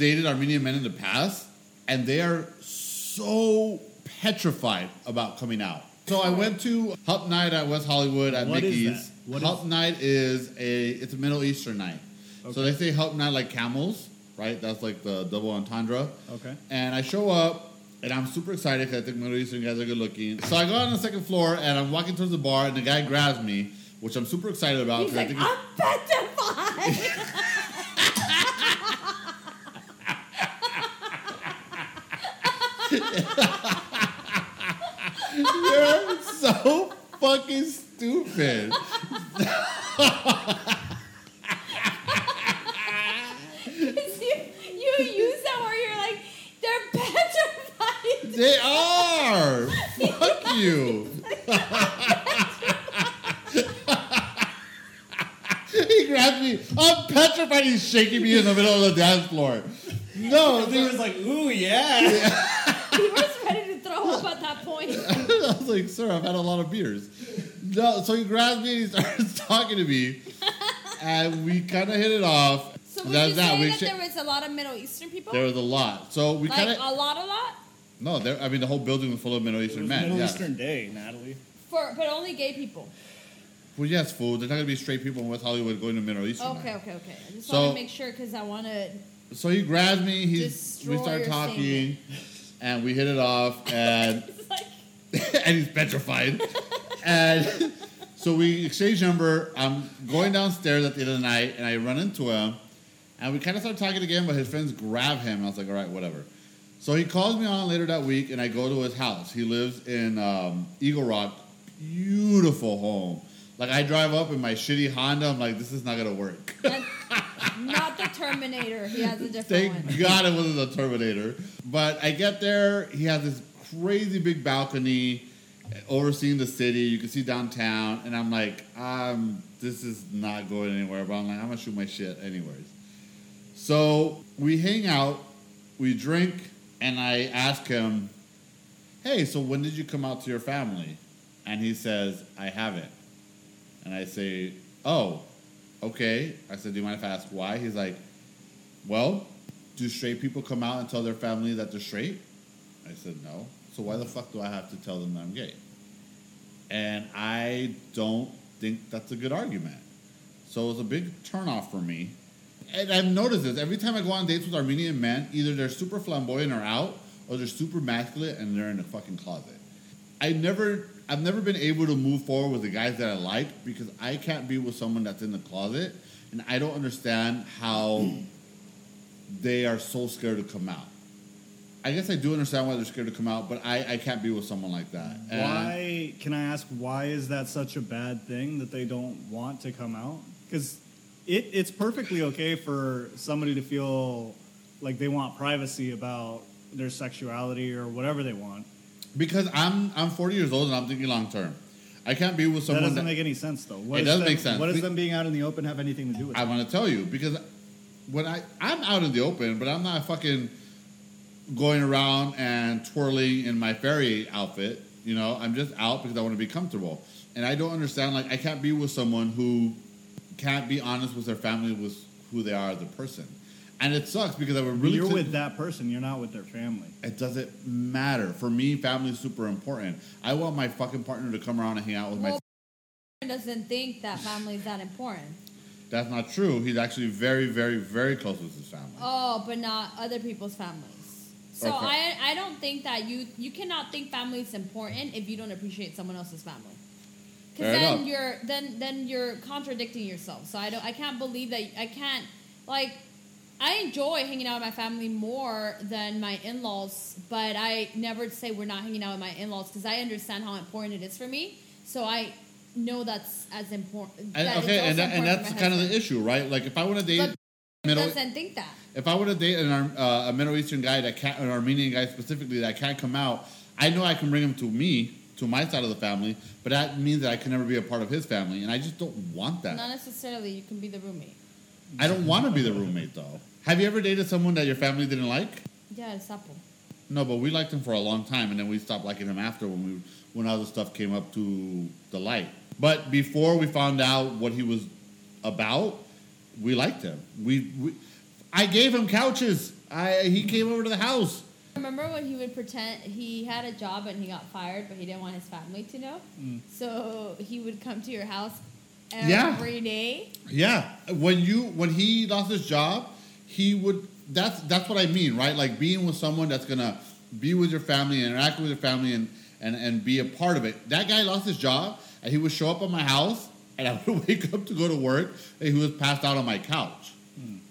dated Armenian men in the past, and they are so petrified about coming out. So I went to Hump Night at West Hollywood at What is Mickey's. that? What Hump is- Night is a it's a Middle Eastern night. Okay. So they say Hump Night like camels, right? That's like the double entendre. Okay. And I show up, and I'm super excited because I think Middle Eastern guys are good looking. So I go on the second floor, and I'm walking towards the bar, and the guy grabs me, which I'm super excited about. He's 'cause I like, think I'm petrified. You're so fucking stupid. you, you use that where you're like, they're petrified. They are. Fuck you. he grabbed me. I'm petrified. He's shaking me in the middle of the dance floor. No, He was like, ooh, yeah. He was ready to throw up at that point. I was like, sir, I've had a lot of beers. No, so he grabs me and he starts talking to me, and we kind of hit it off. So would That's you that. say We that there was a lot of Middle Eastern people? there was a lot. So we like kind of a lot, a lot? no. There, I mean, the whole building was full of Middle It Eastern was men. Middle yeah. Eastern Day, Natalie. For but only gay people. Well, yes, fool. There's not gonna be straight people in West Hollywood going to Middle Eastern. Okay, okay, okay. I just So- want to make sure because I want to. So he grabs me. He Destroy we start your talking, and we hit it off, and It's like and he's petrified. and so we exchange number. I'm going downstairs at the end of the night, and I run into him, and we kind of start talking again. But his friends grab him. And I was like, all right, whatever. So he calls me on later that week, and I go to his house. He lives in um, Eagle Rock, beautiful home. Like I drive up in my shitty Honda. I'm like, this is not gonna work. not the Terminator. He has a different Thank one. God it wasn't the Terminator. But I get there, he has this crazy big balcony overseeing the city. You can see downtown, and I'm like, um, this is not going anywhere. But I'm like, I'm gonna shoot my shit anyways. So we hang out, we drink, and I ask him, "Hey, so when did you come out to your family?" And he says, "I haven't." And I say, "Oh, okay." I said, "Do you mind if I ask why?" He's like, "Well, do straight people come out and tell their family that they're straight?" I said, "No." So why the fuck do I have to tell them that I'm gay? And I don't think that's a good argument. So it was a big turnoff for me. And I've noticed this every time I go on dates with Armenian men, either they're super flamboyant or out, or they're super masculine and they're in a fucking closet. I never, I've never been able to move forward with the guys that I like because I can't be with someone that's in the closet, and I don't understand how they are so scared to come out. I guess I do understand why they're scared to come out, but I, I can't be with someone like that. And- Why, can I ask, why is that such a bad thing that they don't want to come out? Because it, it's perfectly okay for somebody to feel like they want privacy about their sexuality or whatever they want. Because I'm I'm 40 years old and I'm thinking long term. I can't be with someone That doesn't that, make any sense, though. What It does them, make sense. What does them being out in the open have anything to do with I want to tell you because when I I'm out in the open, but I'm not fucking going around and twirling in my fairy outfit. You know, I'm just out because I want to be comfortable, and I don't understand. Like, I can't be with someone who can't be honest with their family with who they are as a person, and it sucks because I would really. You're sit- with that person. You're not with their family. It doesn't matter for me. Family is super important. I want my fucking partner to come around and hang out with my. Well, doesn't think that family is that important. That's not true. He's actually very, very, very close with his family. Oh, but not other people's families. So Okay. I I don't think that you you cannot think family is important if you don't appreciate someone else's family. Because then enough. you're then then you're contradicting yourself. So I don't I can't believe that I can't like I enjoy hanging out with my family more than my in-laws, but I never say we're not hanging out with my in-laws because I understand how important it is for me. So I know that's as important. And, that okay, and, that, and that's kind of the issue, right? Like if I want to date But middle, doesn't think that. If I were to date an, uh, a Middle Eastern guy that can't, an Armenian guy specifically that can't come out, I know I can bring him to me, to my side of the family, but that means that I can never be a part of his family, and I just don't want that. Not necessarily. You can be the roommate. I don't want to be the roommate though. Have you ever dated someone that your family didn't like? Yeah, it's apple. No, but we liked him for a long time, and then we stopped liking him after when we when other stuff came up to the light. But before we found out what he was about, we liked him. We, we I gave him couches. I he came over to the house. Remember when he would pretend he had a job and he got fired, but he didn't want his family to know? Mm. So he would come to your house Yeah. every day. Yeah, when you when he lost his job, he would. That's that's what I mean, right? Like being with someone that's gonna be with your family, interact with your family, and and and be a part of it. That guy lost his job, and he would show up at my house, and I would wake up to go to work, and he was passed out on my couch.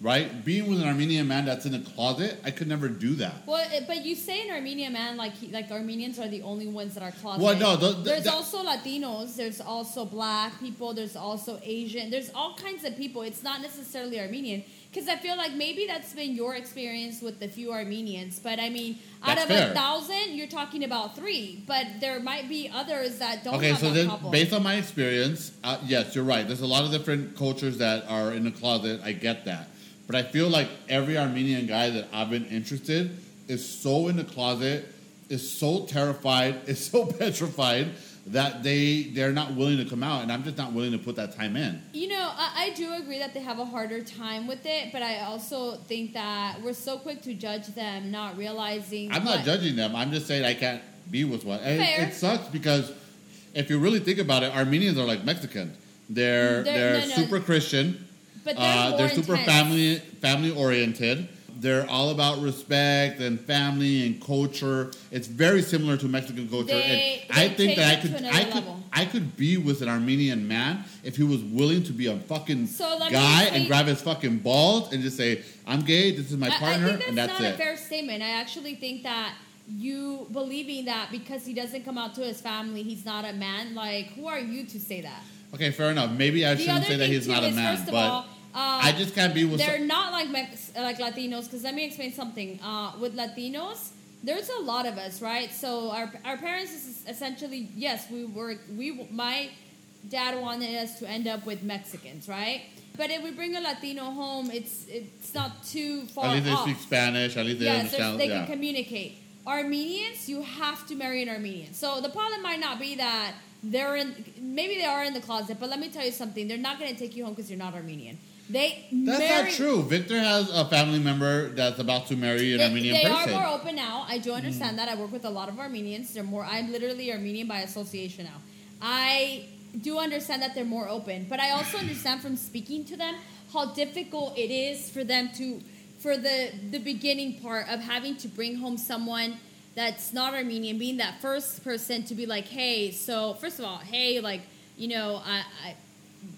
Right, being with an Armenian man that's in a closet, I could never do that. Well, but you say an Armenian man, like he, like Armenians are the only ones that are closeted. Well, no, the- the- there's the- also Latinos. There's also Black people. There's also Asian. There's all kinds of people. It's not necessarily Armenian because I feel like maybe that's been your experience with the few Armenians. But I mean, out of fair. a thousand, you're talking about three. But there might be others that don't. Okay, have so then, based on my experience, uh, yes, you're right. There's a lot of different cultures that are in the closet. I get that, but I feel like every Armenian guy that I've been interested is so in the closet, is so terrified, is so petrified that they they're not willing to come out, and I'm just not willing to put that time in. You know, I, I do agree that they have a harder time with it, but I also think that we're so quick to judge them, not realizing. I'm not judging them. I'm just saying I can't be with one. It, it sucks because if you really think about it, Armenians are like Mexicans. They're They're- they're, no, no. super Christian. But they're Uh, they're super intense. family family oriented. They're all about respect and family and culture. It's very similar to Mexican culture. They- and I think that I could I could level. I could be with an Armenian man if he was willing to be a fucking So guy and grab his fucking balls and just say, "I'm gay. This is my I- partner," I, think that's and that's not it. a fair statement. I actually think that you believing that because he doesn't come out to his family, he's not a man. Like, who are you to say that? okay, fair enough. Maybe I the shouldn't say that he's not a man, first of but all, uh, I just can't be with. they're some- not like Mex- like Latinos. Because let me explain something. Uh, with Latinos, there's a lot of us, right? So our our parents is essentially yes, we were we my dad wanted us to end up with Mexicans, right? But if we bring a Latino home, it's it's not too far at least they off. speak Spanish. At least they yes, understand. they yeah. can communicate. Armenians, you have to marry an Armenian. So the problem might not be that they're in, maybe they are in the closet, but let me tell you something. They're not going to take you home because you're not Armenian. They That's not true. Victor has a family member that's about to marry an They, Armenian they person. are more open now. I do understand hmm. that. I work with a lot of Armenians. They're more. I'm literally Armenian by association now. I do understand that they're more open, but I also understand from speaking to them how difficult it is for them to, for the the beginning part of having to bring home someone that's not Armenian, being that first person to be like, hey, so first of all, hey, like, you know, I, I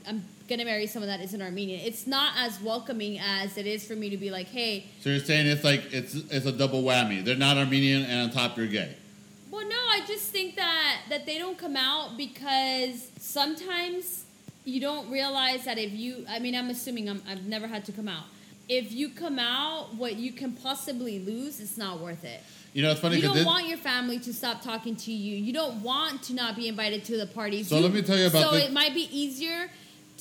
I'm gonna marry someone that isn't Armenian. It's not as welcoming as it is for me to be like, hey, So you're saying it's like it's it's a double whammy. They're not Armenian, and on top you're gay. Well, no, I just think that that they don't come out because sometimes you don't realize that if you, I mean, I'm assuming I'm, I've never had to come out. If you come out, what you can possibly lose, it's not worth it. You know, it's funny You don't this. want your family to stop talking to you. You don't want to not be invited to the parties. So let me tell you about So this- it might be easier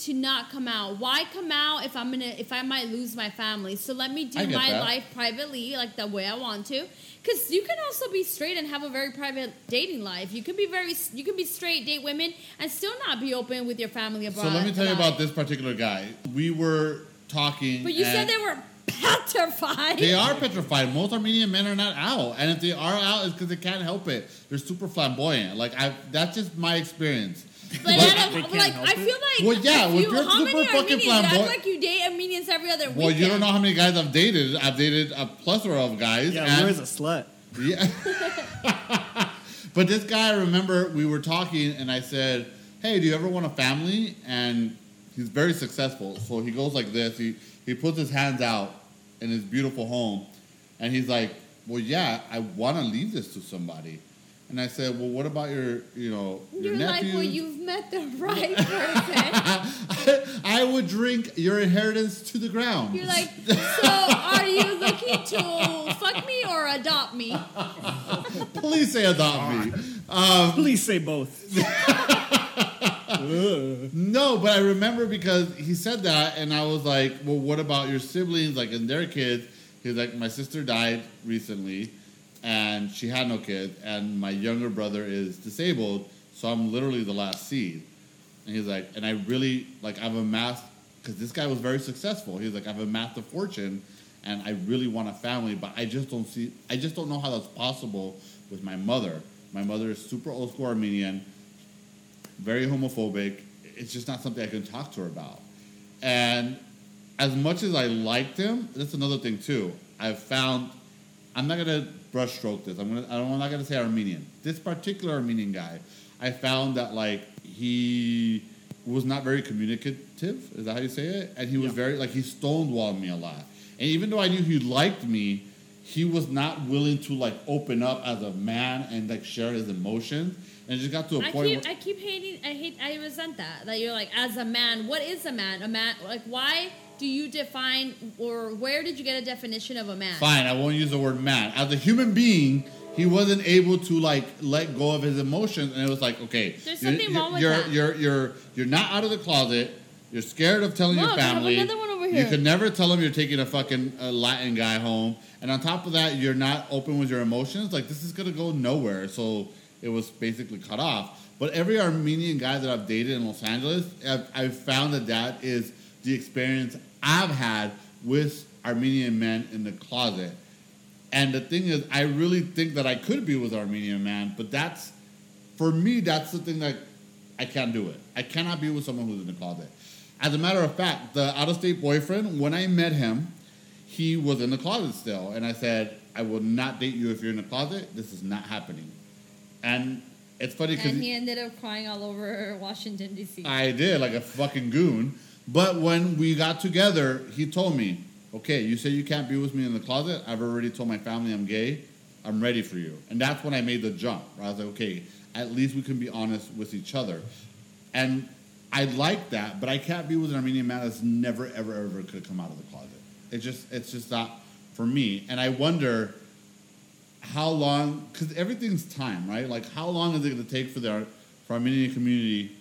to not come out. Why come out if I'm gonna if I might lose my family? So let me do my that. life privately, like the way I want to. Because you can also be straight and have a very private dating life. You can be very you can be straight, date women, and still not be open with your family abroad. so let me tell you about this particular guy. We were talking. But you said they were petrified. They are petrified. Most Armenian men are not out, and if they are out, it's because they can't help it. They're super flamboyant. Like I, that's just my experience. But But- I don't, They can't like I feel like Well, yeah, if if you, you're how super many fucking Armenians? You act like you date Armenians every other weekend. Well, you don't know how many guys I've dated. I've dated a plethora of guys. Yeah, and- where's a slut? Yeah. but this guy, I remember we were talking, and I said, "Hey, do you ever want a family?" And he's very successful. So he goes like this. He he puts his hands out in his beautiful home, and he's like, "Well, yeah, I want to leave this to somebody." And I said, "Well, what about your, you know, your You're like, well, you've met the right person. I would drink your inheritance to the ground. You're like, so are you looking to fuck me or adopt me? please say adopt me. Um, please say both. No, but I remember because he said that, and I was like, "Well, what about your siblings? Like, and their kids?" He's like, "My sister died recently, and she had no kids, and my younger brother is disabled, so I'm literally the last seed." And he's like, "And I really like I've amassed because this guy was very successful. He's like, I've amassed a fortune, and I really want a family, but I just don't see. I just don't know how that's possible with my mother. My mother is super old school Armenian, very homophobic. It's just not something I can talk to her about. And as much as I liked him, that's another thing too. I've found I'm not gonna brushstroke this. I'm gonna I'm not gonna say Armenian. This particular Armenian guy, I found that like he was not very communicative. Is that how you say it? And he was Yeah. very like he stonewalled me a lot. And even though I knew he liked me, he was not willing to like open up as a man and like share his emotions. And it just got to a I point keep, where I keep hating. I hate. I resent that. That you're like, as a man, what is a man? A man, like, why do you define, or where did you get a definition of a man? Fine, I won't use the word man. As a human being, he wasn't able to like let go of his emotions, and it was like, okay, There's you're- something you're, wrong with you're, that. You're you're you're not out of the closet. You're scared of telling your Look, I have family. another one over here. You could never tell them you're taking a fucking uh, Latin guy home, and on top of that, you're not open with your emotions. Like this is gonna go nowhere. So it was basically cut off. But every Armenian guy that I've dated in Los Angeles, I've, I've found that that is the experience I've had with Armenian men in the closet. And the thing is, I really think that I could be with Armenian man, but that's, for me, that's the thing that I can't do it. I cannot be with someone who's in the closet. As a matter of fact, the out of state boyfriend, when I met him, he was in the closet still. And I said, I will not date you if you're in the closet. This is not happening. And it's funny because he ended up crying all over Washington D.C. I did, like a fucking goon. But when we got together, he told me, okay, you say you can't be with me in the closet. I've already told my family I'm gay. I'm ready for you. And that's when I made the jump. I was like, okay, at least we can be honest with each other. And I like that, but I can't be with an Armenian man that's never, ever, ever could come out of the closet. It just, it's just not for me. And I wonder how long, because everything's time, right? Like, how long is it going to take for the for Armenian community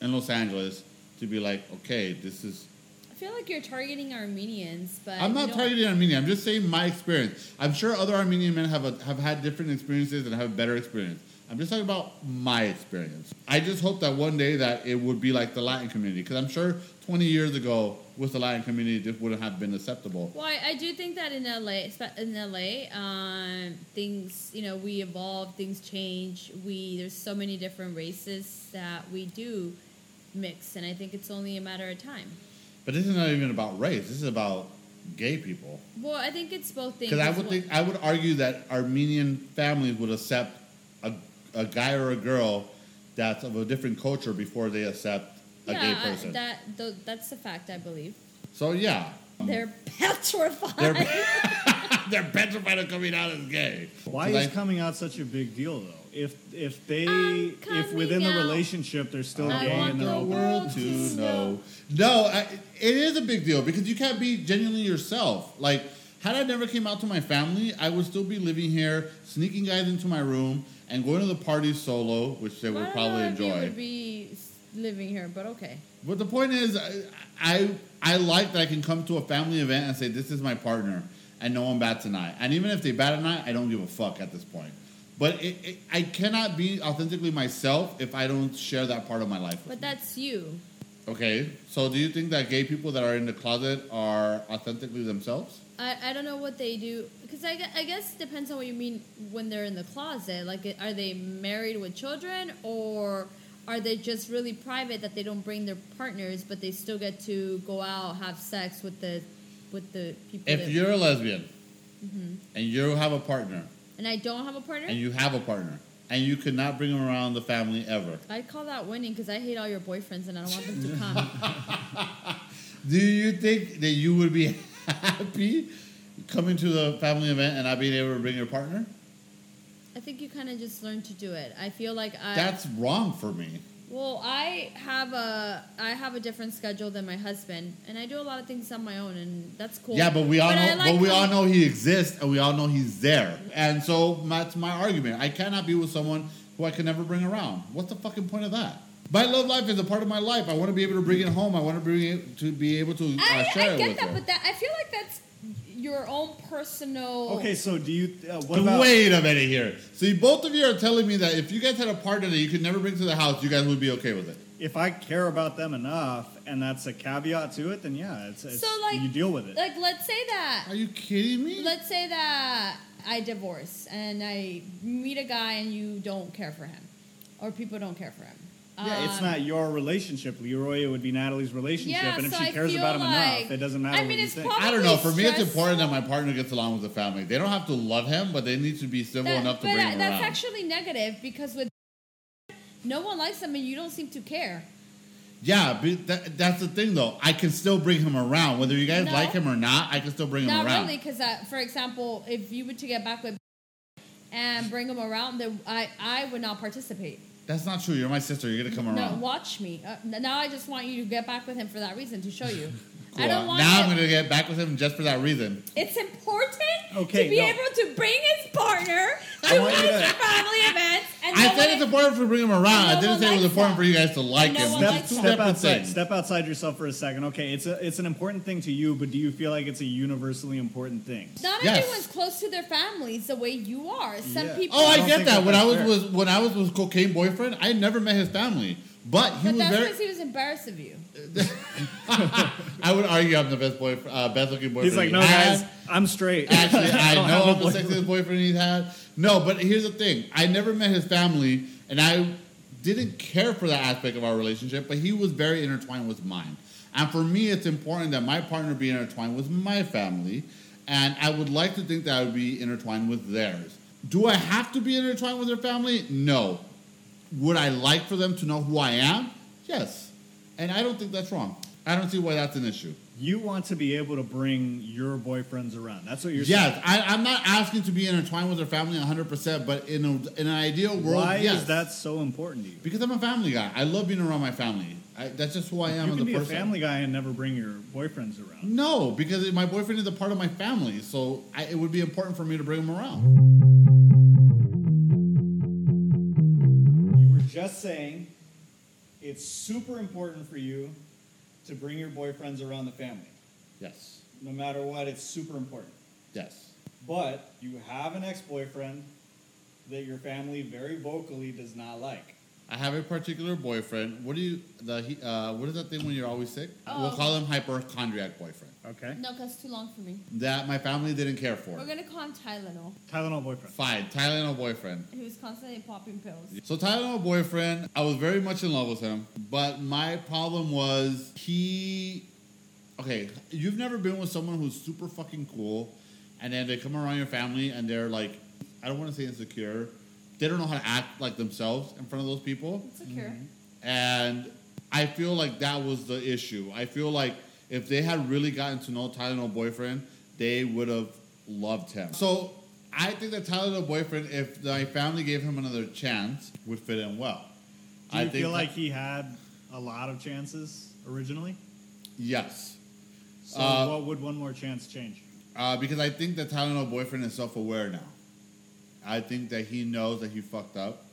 in Los Angeles to be like, okay, this is. I feel like you're targeting Armenians, but I'm not targeting Armenia. I'm just saying my experience. I'm sure other Armenian men have a, have had different experiences and have a better experience. I'm just talking about my experience. I just hope that one day that it would be like the Latin community, because I'm sure 20 years ago with the Latin community, this wouldn't have been acceptable. Well, I, I do think that in LA, in LA, um, things you know we evolve, things change. We there's so many different races that we do mix, and I think it's only a matter of time. But this is not even about race. This is about gay people. Well, I think it's both things. Because I would well. think I would argue that Armenian families would accept a, a guy or a girl that's of a different culture before they accept a yeah, gay I- person. that th- that's the fact. I believe so yeah, they're petrified. they're they're petrified of coming out as gay. Why is I- coming out such a big deal though? If if they if within the relationship they're still I gay want and the open. world world to to know. No, I, it is a big deal because you can't be genuinely yourself. Like, had I never came out to my family, I would still be living here, sneaking guys into my room, and going to the parties solo, which they would don't probably know if enjoy. would be living here, but okay. But the point is, I, I I like that I can come to a family event and say this is my partner, and no one bats an eye. And even if they bat an eye, I don't give a fuck at this point. But it, it, I cannot be authentically myself if I don't share that part of my life. But me. that's you. Okay, so do you think that gay people that are in the closet are authentically themselves? I, I don't know what they do because I, I guess it depends on what you mean when they're in the closet. Like, are they married with children or are they just really private that they don't bring their partners, but they still get to go out have sex with the with the people? If you're a lesbian Mm-hmm. and you have a partner and I don't have a partner, and you have a partner and you could not bring them around the family ever, I'd call that winning because I hate all your boyfriends and I don't want them to come. Do you think that you would be happy coming to the family event and not being able to bring your partner? I think you kind of just learn to do it. I feel like I. That's wrong for me. Well, I have a I have a different schedule than my husband, and I do a lot of things on my own, and that's cool. Yeah, but we all I know, like but we all know he exists, and we all know he's there. And so that's my argument. I cannot be with someone who I can never bring around. What's the fucking point of that? My love life is a part of my life. I want to be able to bring it home. I want to bring it to be able to uh, I, share I it get with that, her. but that I feel like that's your own personal. Okay, so do you uh, what about Wait a minute here. See, both of you are telling me that if you guys had a partner that you could never bring to the house, you guys would be okay with it. if I care about them enough, and that's a caveat to it, then yeah, it's, it's So, like- you deal with it. Like, let's say that. Are you kidding me? Let's say that I divorce and I meet a guy and you don't care for him, or people don't care for him. Yeah, it's Um, not your relationship, Leroy. It would be Natalie's relationship, Yeah, and if so she cares about him like- enough, it doesn't matter I what mean, you it's think. I don't know. For me, it's important that my partner gets along with the family. They don't have to love him, but they need to be civil That- enough to but bring that- him that's around. actually negative because with no one likes him and you don't seem to care. yeah, but that, that's the thing, though. I can still bring him around, whether you guys No. like him or not. I can still bring him around. Not around. really, because uh, for example, if you were to get back with and bring him around, then I I would not participate. That's not true. You're my sister. You're gonna come around. No, watch me. Uh, now I just want you to get back with him for that reason to show you. Cool. I don't want. now him- I'm gonna get back with him just for that reason. It's important Okay, to be no. able to bring his partner to his to- family events. And I no said one- it's important to bring him around. I didn't say it was important that. for you guys to like No him. Step, likes That's two that. step outside. things. Step outside yourself for a second. Okay, it's a it's an important thing to you, but do you feel like it's a universally important thing? Not Yes. everyone's close to their families the way you are. Some Yeah. people. Oh, I I get that. that When I was that's with when I was with cocaine boyfriend, I never met his family, but he but was that's very. because he was embarrassed of you. I would argue I'm the best boy, uh, best looking boyfriend. He's like, no, guys, I'm straight. Actually, I don't know I'm the sexiest boyfriend he's had. No, but here's the thing: I never met his family, and I didn't care for that aspect of our relationship. But he was very intertwined with mine, and for me, it's important that my partner be intertwined with my family, and I would like to think that I would be intertwined with theirs. Do I have to be intertwined with their family? No. Would I like for them to know who I am? Yes, and I don't think that's wrong. I don't see why that's an issue. You want to be able to bring your boyfriends around. That's what you're Yes, saying. I, I'm not asking to be intertwined with their family 100%, but in, a, in an ideal world, Why yes. is that so important to you? Because I'm a family guy. I love being around my family. I, that's just who I am You can be person. a family guy and never bring your boyfriends around. No, because my boyfriend is a part of my family, so I, it would be important for me to bring him around. You were just saying it's super important for you to bring your boyfriends around the family. Yes, No matter what, it's super important. yes. But you have an ex boyfriend that your family very vocally does not like. I have a particular boyfriend. What do you the he- uh, what is that thing when you're always sick? Oh. We'll call him hypochondriac boyfriend. Okay. No, because it's too long for me. That my family didn't care for. We're gonna call him Tylenol. Tylenol boyfriend. Fine, Tylenol boyfriend. He was constantly popping pills. So Tylenol boyfriend, I was very much in love with him, but my problem was he. Okay, you've never been with someone who's super fucking cool, and then they come around your family and they're like, I don't want to say insecure. They don't know how to act like themselves in front of those people, Insecure. Mm-hmm. and I feel like that was the issue. I feel like if they had really gotten to know Tylenol boyfriend, they would have loved him. So I think that Tylenol boyfriend, if my family gave him another chance, would fit in well. Do I you think feel like he had a lot of chances originally? yes, So Uh, what would one more chance change? uh, because I think that Tylenol boyfriend is self-aware now. I think that he knows that he fucked up,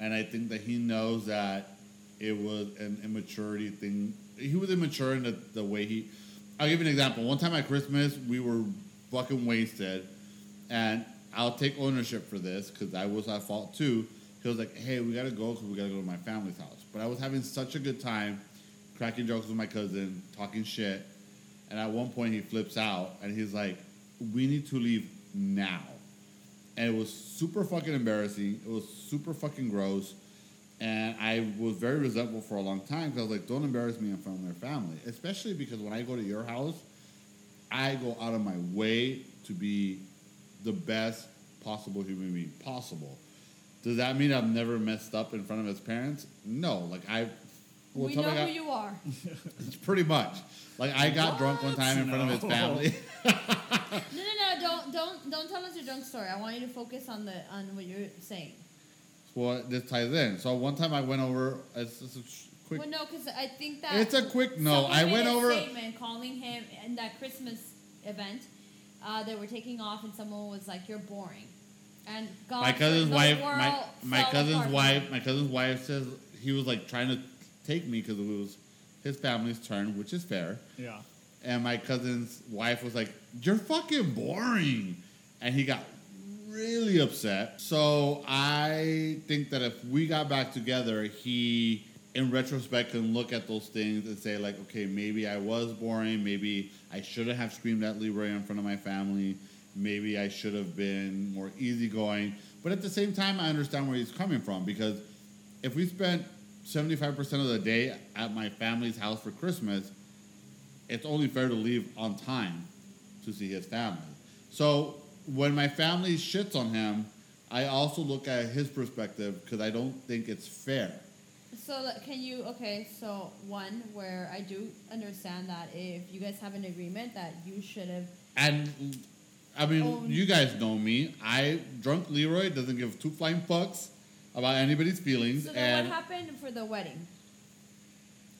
and I think that he knows that it was an immaturity thing. He was immature in the, the way he. I'll give you an example. One time at Christmas, we were fucking wasted, and I'll take ownership for this because I was at fault too. He was like, "Hey, we gotta go because we gotta go to my family's house." But I was having such a good time, cracking jokes with my cousin, talking shit, and at one point he flips out and he's like, "We need to leave now." And it was super fucking embarrassing. It was super fucking gross. And I was very resentful for a long time because I was like, don't embarrass me in front of my family. Especially because when I go to your house, I go out of my way to be the best possible human being possible. Does that mean I've never messed up in front of his parents? No. Like I well, we tell know I got- who you are. it's pretty much. Like I got drunk one time in front of his family. No, no, no! Don't, don't, don't tell us your drunk story. I want you to focus on the on what you're saying. Well, this ties in. So one time I went over. It's just a quick. Well, no, because I think that It's a quick no. I went over. statement calling him in that Christmas event. Uh, they were taking off, and someone was like, "You're boring." And God, My cousin's the wife. world My my cousin's apart. wife. My cousin's wife says he was like trying to take me because it was his family's turn, which is fair. Yeah. And my cousin's wife was like, "You're fucking boring," and he got really upset. So I think that if we got back together, he in retrospect can look at those things and say like, okay, maybe I was boring. Maybe I shouldn't have screamed at Leroy in front of my family. Maybe I should have been more easygoing. But at the same time, I understand where he's coming from because if we spent 75% of the day at my family's house for Christmas, it's only fair to leave on time to see his family. So when my family shits on him, I also look at his perspective because I don't think it's fair. So can you okay? So one where I do understand that if you guys have an agreement that you should have. And I mean, Own- you guys know me. I drunk Leroy doesn't give two flying fucks about anybody's feelings. So then and what happened for the wedding?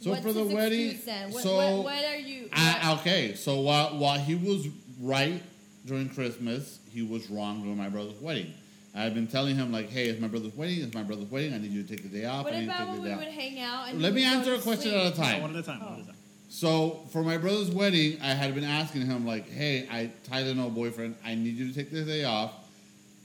So What's for the wedding? What, so what, what are you? I, okay, so while while he was right during Christmas, he was wrong during my brother's wedding. I've been telling him like, hey, it's my brother's wedding. It's my brother's wedding. I need you to take the day off. what I need about to take when the we day would off. hang out? And Let me answer a question sleep? at a time. One at a time. One at a time. So for my brother's wedding, I had been asking him like, "Hey, I Tylenol boyfriend. I need you to take this day off."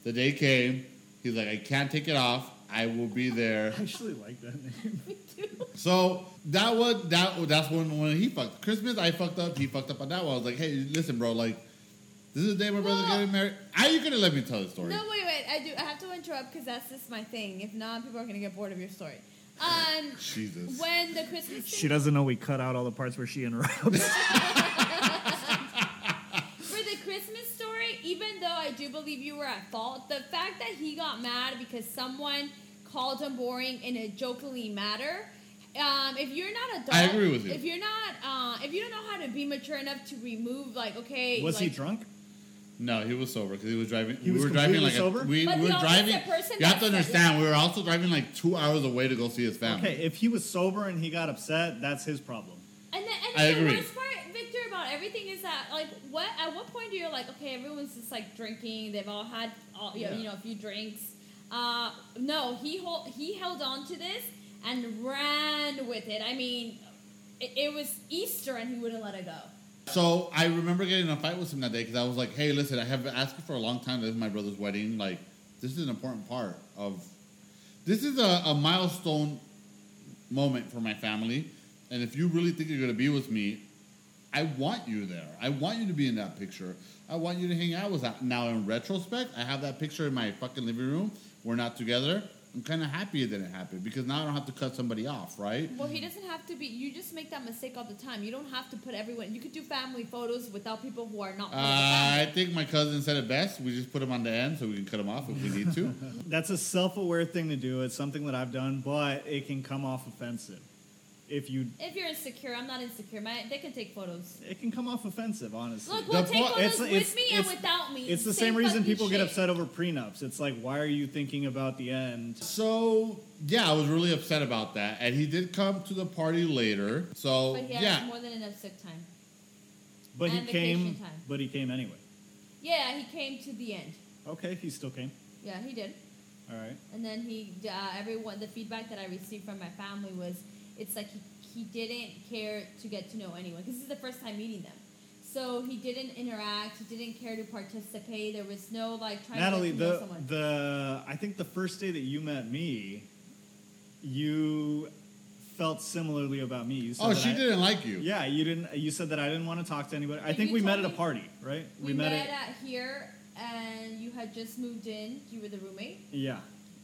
The day came. He's like, "I can't take it off. I will be there." I actually like that name. Me too. So that was that. That's when when he fucked Christmas. I fucked up. He fucked up on that one. I was like, "Hey, listen, bro. Like, this is the day my brother's Well- getting married. Are you gonna let me tell the story?" No, wait, wait. I do. I have to interrupt because that's just my thing. If not, people are gonna get bored of your story. Um, Jesus. when the Christmas She doesn't know we cut out all the parts where she interrupts. For the Christmas story, even though I do believe you were at fault, the fact that he got mad because someone called him boring in a jokingly manner. Um, if you're not adult, I agree with you. If you're not, uh, if you don't know how to be mature enough to remove, like, okay, Was he drunk? No, he was sober because he was driving. He we was were driving like completely a, sober? we, But we were no, driving. a person You have to understand, we were also driving like two hours away to go see his family. Okay, if he was sober and he got upset, that's his problem. And then, and I then the agree. worst part, Victor, about everything is that like what at what point do you like okay everyone's just like drinking they've all had all, you, know, Yeah. you know a few drinks. Uh, no, he hold, he held on to this and ran with it. I mean, it, it was Easter and he wouldn't let it go. So I remember getting in a fight with him that day because I was like, "Hey, listen, I have been asking for a long time. This is my brother's wedding. Like, this is an important part of. This is a, a milestone moment for my family, and if you really think you're going to be with me, I want you there. I want you to be in that picture. I want you to hang out with that. Now, in retrospect, I have that picture in my fucking living room. We're not together. I'm kind of happy that it didn't happen because now I don't have to cut somebody off, right? Well, he doesn't have to be. You just make that mistake all the time. You don't have to put everyone. You could do family photos without people who are not. Uh, part of the family. I think my cousin said it best. We just put them on the end so we can cut them off if we need to. That's a self-aware thing to do. It's something that I've done, but it can come off offensive. If you, If you're insecure, I'm not insecure. My, they can take photos. it can come off offensive, honestly. Look, we'll take po- photos it's- with it's- me and it's- without me. It's the Same same reason fucking people get shit. upset over prenups. It's like, why are you thinking about the end? so yeah, I was really upset about that, and he did come to the party later. So But he has yeah, more than enough sick time. But he And vacation came. time. But he came anyway. Yeah, he came to the end. Okay, he still came. Yeah, he did. All right. And then he, uh, everyone, the feedback that I received from my family was, it's like he, he didn't care to get to know anyone because this is the first time meeting them. So he didn't interact. He didn't care to participate. There was no like trying Natalie, to get to know the someone. the I think the first day that you met me, you felt similarly about me. You said oh, she I- didn't like you. Yeah, you didn't. You said that I didn't want to talk to anybody. I think we met told at a party, right? we, met, at. at here, and you had just moved in. You were the roommate. Yeah.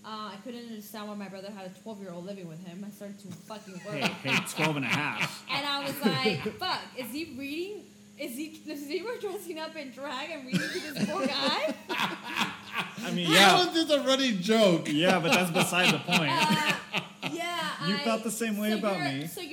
Uh, I couldn't understand why my brother had a 12 year old living with him. I started to fucking worry. Hey, hey, 12 and a half. And I was like, fuck, is he reading? Is he, is he dressing up in drag and reading to this poor guy? I mean, How yeah, is this a running joke? yeah, but that's beside the point. Uh, yeah. You I- felt the same way so about me. So you're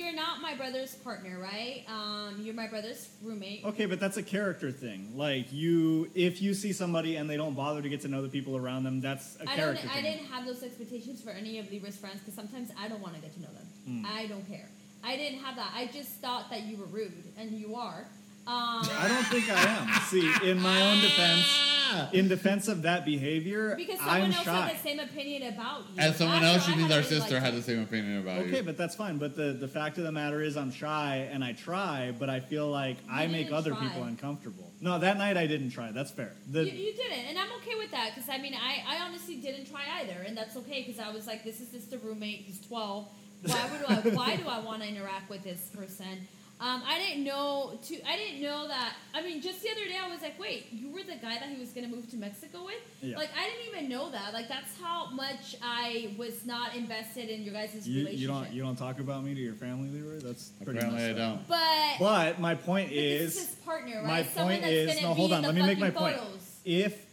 not my brother's partner, right? Um, you're my brother's roommate. Okay, but that's a character thing. Like you, if you see somebody and they don't bother to get to know the people around them, that's a I character don't. I didn't have those expectations for any of Libra's friends because sometimes I don't want to get to know them. Hmm. I don't care. I didn't have that. I just thought that you were rude, and you are. Um, I don't think I am. See, in my own defense, Ah! in defense of that behavior, because someone I'm else shy. had the same opinion about you. And someone After else, I she means had our already sister liked had the same opinion about Okay, you. but that's fine. But the, the fact of the matter is, I'm shy and I try, but I feel like I make didn't other try. people uncomfortable. No, that night I didn't try. That's fair. The, you, you didn't, and I'm okay with that because I mean, I, I honestly didn't try either, and that's okay because I was like, this is just a roommate. He's 12, Why would I? Why do I want to interact with this person? Um, I didn't know to. I didn't know that. I mean, just the other day, I was like, "Wait, you were the guy that he was gonna move to Mexico with?" Yeah. Like, I didn't even know that. Like, that's how much I was not invested in your guys' You, relationship. you don't you don't talk about me to your family, Leroy. That's pretty Apparently, I don't. But, But my point but this is, is his partner, right? my Someone point that's is, gonna no, be hold in on. the Let me make my fucking point. photos. If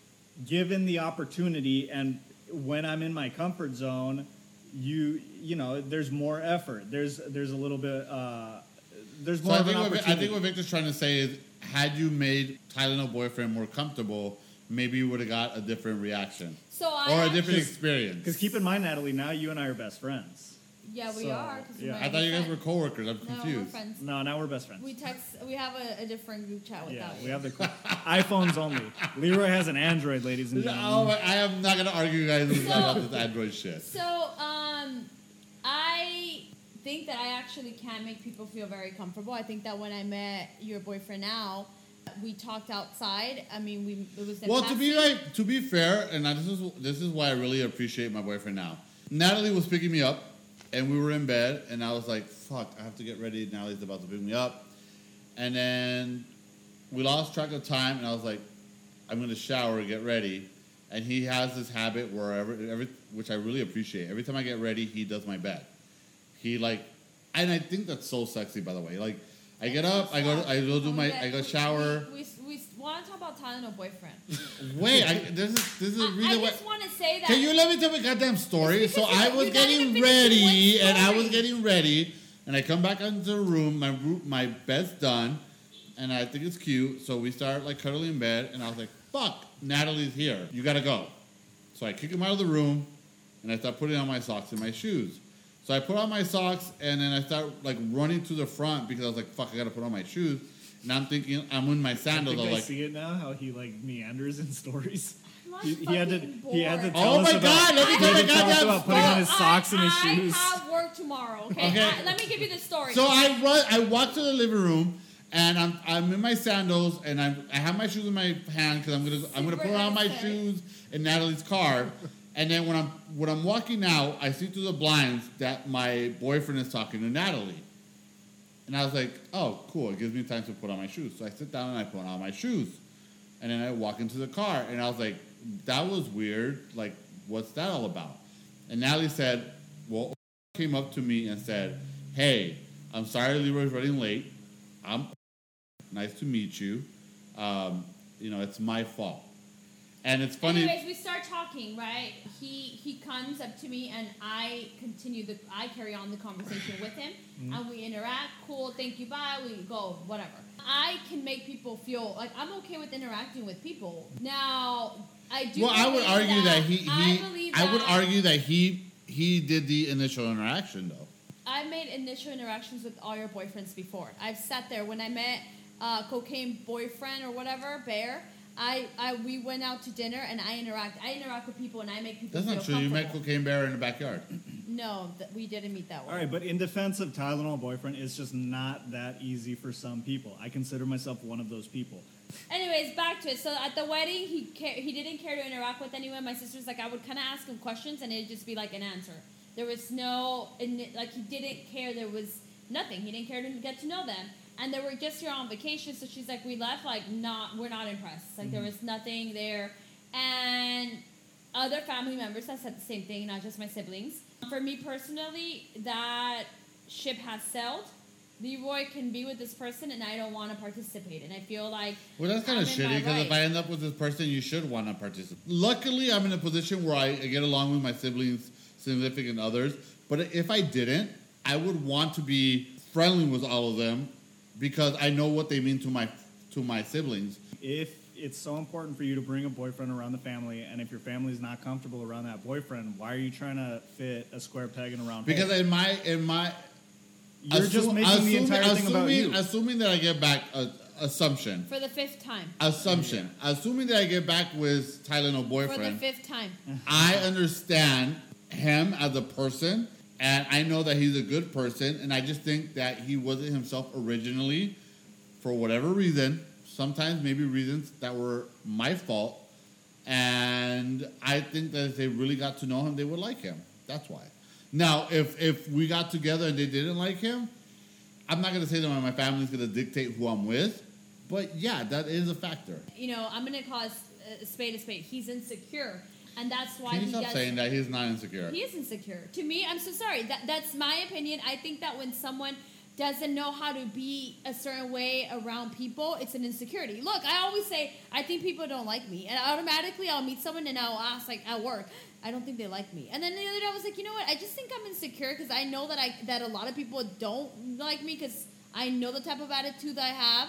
given the opportunity and when I'm in my comfort zone, you you know, there's more effort. There's there's a little bit. Uh, there's So more I of an think, what, I think what Victor's trying to say is, had you made Tylenol boyfriend more comfortable, maybe you would have got a different reaction So I or a actually- different experience. Because keep in mind, Natalie, now you and I are best friends. Yeah, we So, are. 'cause we're yeah. I thought you even guys were friends. coworkers. I'm No, we're confused. friends. No, now we're best friends. We text. We have a, a different group chat with yeah, that. we have the iPhones only. Leroy has an Android, ladies and Oh, gentlemen. I am not gonna argue, guys, with So- about this Android shit. So, um, I think that I actually can make people feel very comfortable. I think that when I met your boyfriend now, we talked outside. I mean, we it was Well, to be like, to be fair, and this is this is why I really appreciate my boyfriend now. Natalie was picking me up, and we were in bed, and I was like, "Fuck, I have to get ready." Natalie's about to pick me up, and then we lost track of time, and I was like, "I'm gonna shower, get ready." And he has this habit where every, every which I really appreciate. Every time I get ready, he does my bed. He like, and I think that's so sexy. By the way, like, I get up, I go, I go do oh my, I go shower. We, we, we want to talk about Tylenol boyfriend. Wait, I, this is this is I, really I what. just want to say that. Can you let me tell my goddamn story? So I was getting ready, and I was getting ready, and I come back into the room. My room, my bed's done, and I think it's cute. So we start like cuddling in bed, and I was like, "Fuck, Natalie's here. You gotta go." So I kick him out of the room, and I start putting on my socks and my shoes. So I put on my socks, and then I start like running to the front because I was like, "Fuck, I gotta put on my shoes." And I'm thinking, I'm in my I sandals. think I I like, see it now. How he like meanders in stories. He, he had to. fucking He had to tell Oh us my about. God, let me tell had my to goddamn about putting on his Well, socks and his I, shoes. I have work tomorrow. Okay, Okay. I- let me give you the story. So I run, I walk to the living room, and I'm I'm in my sandals, and I'm I have my shoes in my hand because I'm gonna I'm gonna put on my shoes in Natalie's car, and then when I'm when I'm walking out, I see through the blinds that my boyfriend is talking to Natalie, and I was like, oh cool, it gives me time to put on my shoes. So I sit down and I put on my shoes, and then I walk into the car, and I was like, that was weird. Like, what's that all about? And Natalie said, well, came up to me and said, hey, I'm sorry Leroy's running late. I'm nice to meet you. Um, you know, it's my fault. And it's funny. Anyways, we start talking, right? He he comes up to me and I continue the I carry on the conversation with him Mm-hmm. and we interact. Cool, thank you, bye. We go, whatever. I can make people feel like I'm okay with interacting with people. Now, I do. well, I would argue that, he, he I believe I would that argue that he he did the initial interaction though. I've made initial interactions with all your boyfriends before. I've sat there when I met uh, cocaine boyfriend or whatever, Bear. I, I we went out to dinner and I interact. I interact with people and I make people. That's feel not true. You met. Cocaine Bear in the backyard. No, th- we didn't meet that way. All right, but in defense of Tylenol boyfriend, it's just not that easy for some people. I consider myself one of those people. Anyways, back to it. So at the wedding, he ca- he didn't care to interact with anyone. My sister's like, I would kind of ask him questions, and it'd just be like an answer. There was no ini- like he didn't care. There was nothing. He didn't care to get to know them, and they were just here on vacation. So she's like, we left like not we're not impressed. Like there mm-hmm. was nothing there, and other family members that said the same thing, not just my siblings. For me personally, that ship has sailed. Leroy can be with this person, and I don't want to participate. And I feel like Well, that's kind I'm of shitty because if. I end up with this person, you should want to participate. Luckily, I'm in a position where I get along with my siblings, significant others. But if I didn't, I would want to be friendly with all of them because I know what they mean to my to my siblings. If it's so important for you to bring a boyfriend around the family, and if your family's not comfortable around that boyfriend, why are you trying to fit a square peg in a round Because hole? in my in my You're just assu- making the assuming- entire thing about you. Assuming that I get back a, assumption, for the fifth time. assumption, assuming that I get back with Tylenol boyfriend For the fifth time. I understand him as a person, and I know that he's a good person, and I just think that he wasn't himself originally for whatever reason. Sometimes maybe reasons that were my fault, and I think that if they really got to know him, they would like him. That's why. Now, if if we got together and they didn't like him, I'm not gonna say that my family's gonna dictate who I'm with. But yeah, that is a factor. You know, I'm gonna cause a spade a spade. He's insecure, and that's why Can you he stop does. saying that he's not insecure? He is insecure. To me, I'm so sorry. That that's my opinion. I think that when someone doesn't know how to be a certain way around people, it's an insecurity. Look, I always say I think people don't like me, and automatically I'll meet someone and I'll ask like at work. I don't think they like me. And then the other day I was like, you know what? I just think I'm insecure because I know that I that a lot of people don't like me because I know the type of attitude that I have.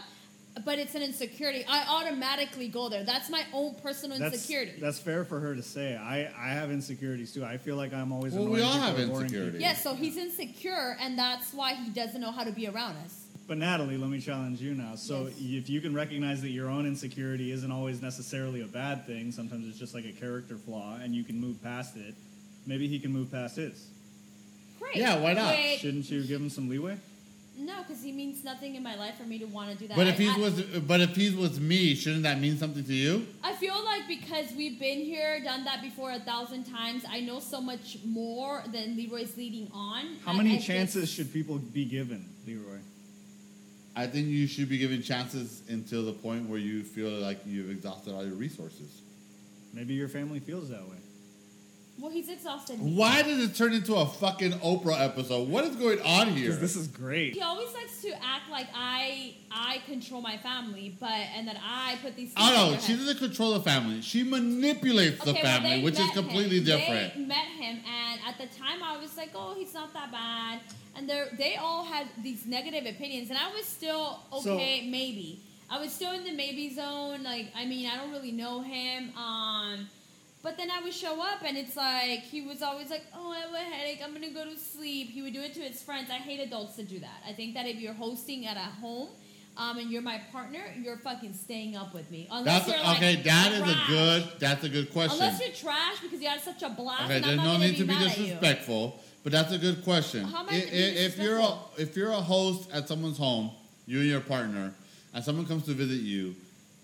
But it's an insecurity. I automatically go there. That's my own personal That's, insecurity. that's fair for her to say. I, I have insecurities too. I feel like I'm always Well, annoying we all have insecurities. people. Yes, so he's insecure, and that's why he doesn't know how to be around us. But Natalie, let me challenge you now. So Yes. if you can recognize that your own insecurity isn't always necessarily a bad thing, sometimes it's just like a character flaw, and you can move past it. Maybe he can move past his. Great. Yeah, why not? Wait, Shouldn't you give him some leeway? No, because he means nothing in my life for me to want to do that. But if he was, but if he was me, shouldn't that mean something to you? I feel like because we've been here, done that before a thousand times, I know so much more than Leroy's leading on. How I- many I just- chances should people be given, Leroy? I think you should be given chances until the point where you feel like you've exhausted all your resources. Maybe your family feels that way. Well, he's exhausted. me. Why did it turn into a fucking Oprah episode? What is going on here? Because this is great. He always likes to act like I I control my family, but and that I put these. Oh things in no, their she head. doesn't control the family. She manipulates the Okay, well, family, they which is met completely him. different. They met him, and at the time, I was like, "Oh, he's not that bad." And they they all had these negative opinions, and I was still So- okay, maybe. I was still in the maybe zone. Like, I mean, I don't really know him. Um, but then I would show up, and it's like he was always like, "Oh, I have a headache. I'm gonna go to sleep." He would do it to his friends. I hate adults to do that. I think that if you're hosting at a home. Um, and you're my partner. You're fucking staying up with me. Unless That's you're like okay. That is a good. That's a good question. Unless you're trash because you had such a blast. Okay, there's no need to be at you. disrespectful, but that's a good question. How am I I- being i- if you're a if you're a host at someone's home, you and your partner, and someone comes to visit you,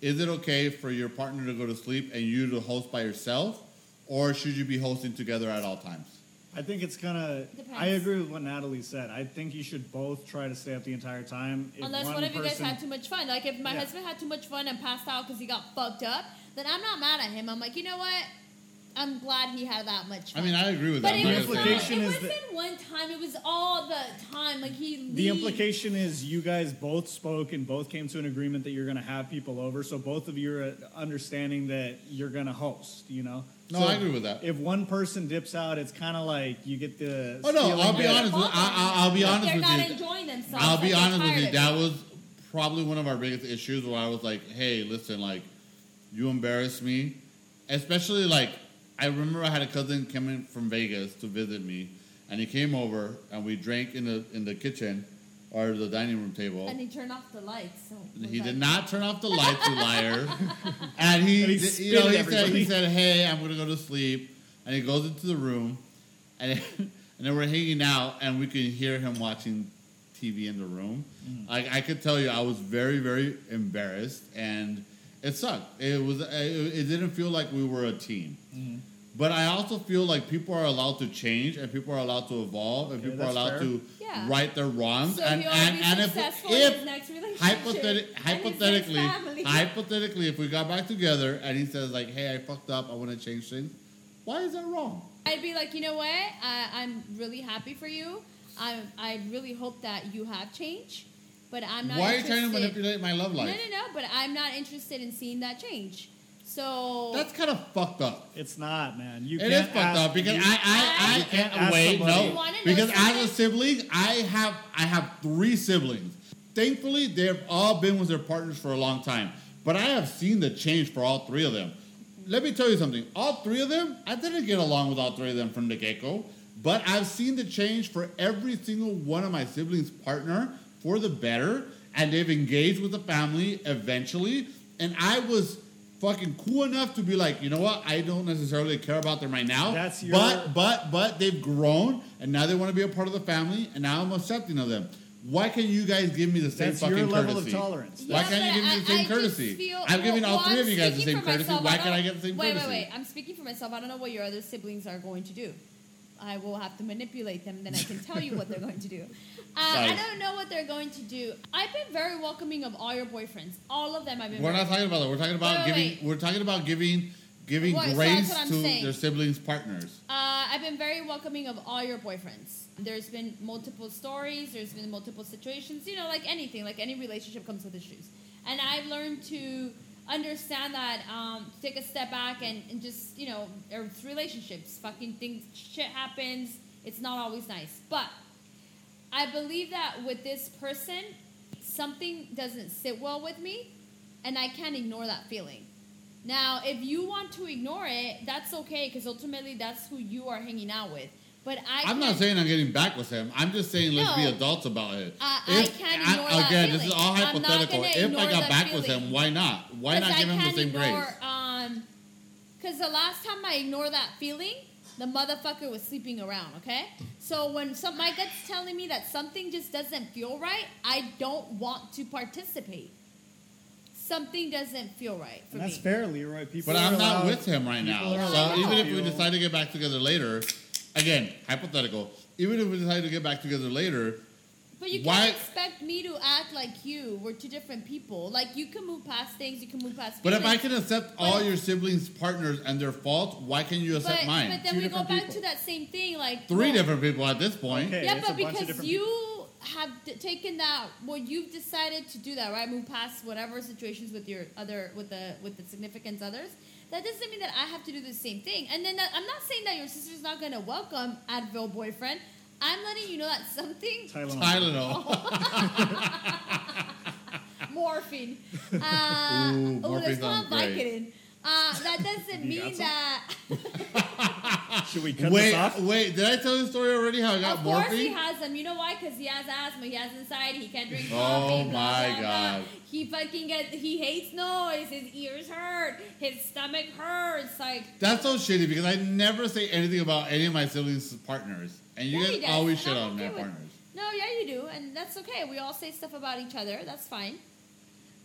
is it okay for your partner to go to sleep and you to host by yourself, or should you be hosting together at all times? I think it's kind of. Depends. I agree with what Natalie said. I think you should both try to stay up the entire time. If Unless one, of you guys had too much fun. Like if my Yeah. husband had too much fun and passed out because he got fucked up, then I'm not mad at him. I'm like, you know what? I'm glad he had that much I mean, I agree with but that. it I'm was not not, gonna say implication it is wasn't that- one time. It was all the time. Like he. The leave- implication is you guys both spoke and both came to an agreement that you're going to have people over. So both of you are understanding that you're going to host. You know. No, So I agree with that. If one person dips out, it's kind of like you get the. Oh, no, I'll be honest with- I- I- I'll be If honest they're with not you. enjoying themselves. I'll be they're honest with you. That was probably one of our biggest issues where I was like, hey, listen, like, you embarrass me. Especially, like, I remember I had a cousin coming from Vegas to visit me, and he came over, and we drank in the in the kitchen or the dining room table. And he turned off the lights. So He did not turn off the lights, you liar. And he, And he d- you know, at he said, he said, "Hey, I'm gonna go to sleep," and he goes into the room, and and then we're hanging out, and we can hear him watching TV in the room. Mm. Like I could tell you, I was very, very embarrassed, and it sucked. It was, it, it didn't feel like we were a team. Mm-hmm. But I also feel like people are allowed to change, and people are allowed to evolve, and Okay, people are allowed fair. to Yeah. right their wrongs. So and he'll and, be and if, successful in if next relationship hypotheti- and his hypothetically, next hypothetically, if we got back together and he says like, "Hey, I fucked up. I want to change things," why is that wrong? I'd be like, you know what? I, I'm really happy for you. I I really hope that you have changed, but I'm not. why are you trying to manipulate my love No, life? no, no. no. But I'm not interested in seeing that change. So That's kind of fucked up. It's not, man. You It can't is fucked ask- up because you- I I, I, uh, You can't wait no because as a sibling I have I have three siblings. Thankfully, they've all been with their partners for a long time, but I have seen the change for all three of them. Let me tell you something. All three of them, I didn't get along with all three of them from the get go, but I've seen the change for every single one of my siblings' partner for the better, and they've engaged with the family eventually. And I was fucking cool enough to be like, you know what? I don't necessarily care about them right now. That's your- but but but they've grown, and now they want to be a part of the family, and now I'm accepting of them. Why can't you guys give me the same That's fucking your level of courtesy? tolerance. Why Yeah, can't you give me I- the same I just courtesy? feel- I'm giving all well, three of I'm you guys the speaking same for courtesy. myself. Why can't I get the same wait, courtesy? Wait, wait, wait, I'm speaking for myself. I don't know what your other siblings are going to do. I will have to manipulate them. Then I can tell you what they're going to do. Uh, I don't know what they're going to do. I've been very welcoming of all your boyfriends. All of them. I've been. We're not talking about that. We're talking about Wait, wait, giving. wait. We're talking about giving giving Well, grace what to saying. their siblings' partners. Uh, I've been very welcoming of all your boyfriends. There's been multiple stories. There's been multiple situations. You know, like anything, like any relationship comes with issues. And I've learned to understand that, um, take a step back and, and just, you know, it's relationships. Fucking things, shit happens. It's not always nice. But I believe that with this person, something doesn't sit well with me, and I can't ignore that feeling. Now, if you want to ignore it, that's okay because ultimately that's who you are hanging out with. But I I'm not saying I'm getting back with him. I'm just saying let's be adults about it. I- I can't ignore that again, this is feeling. all I'm not hypothetical. gonna If I ignore got that back with feeling. him, why not? Why not give I him the can't same ignore, grace? Um, because the last time I ignored that feeling, the motherfucker was sleeping around. Okay, so when some my gut's telling me that something just doesn't feel right, I don't want to participate. Something doesn't feel right for And that's me. fair, Leroy. People But are I'm not allowed- with him right people now. are So allowed even to if we feel- decide to get back together later, again, hypothetical. Even if we decide to get back together later, But you Why- can't expect me to act like you. We're two different people. Like you can move past things, you can move past. but if I can accept all your siblings' partners and their faults, why can you accept but, mine? But then Two we go back people. to that same thing, like Three well, different people at this point. Okay. Yeah, but a bunch of because different you have d- taken that, well, you've decided to do that, right? Move past whatever situations with your other, with the with the significant others. That doesn't mean that I have to do the same thing. And then that, I'm not saying that your sister's not going to welcome Advil boyfriend. I'm letting you know that something Tylenol. Tylenol. morphine. Uh, Ooh, oh, morphine that's not sounds great. Vicodin. Uh, that doesn't You mean some? that. Should we cut wait, this off? wait. Did I tell the story already? How I got Of course he morphine? has them. You know why? Because he has asthma. He has anxiety. He can't drink Oh coffee. blah, my blah, God. Blah. He fucking gets. He hates noise. His ears hurt. His stomach hurts. Like That's so shitty because I never say anything about any of my siblings' partners, and you Yeah, guys does, always and shit I'm on okay their with- partners. no, yeah, you do, and that's okay. We all say stuff about each other. That's fine.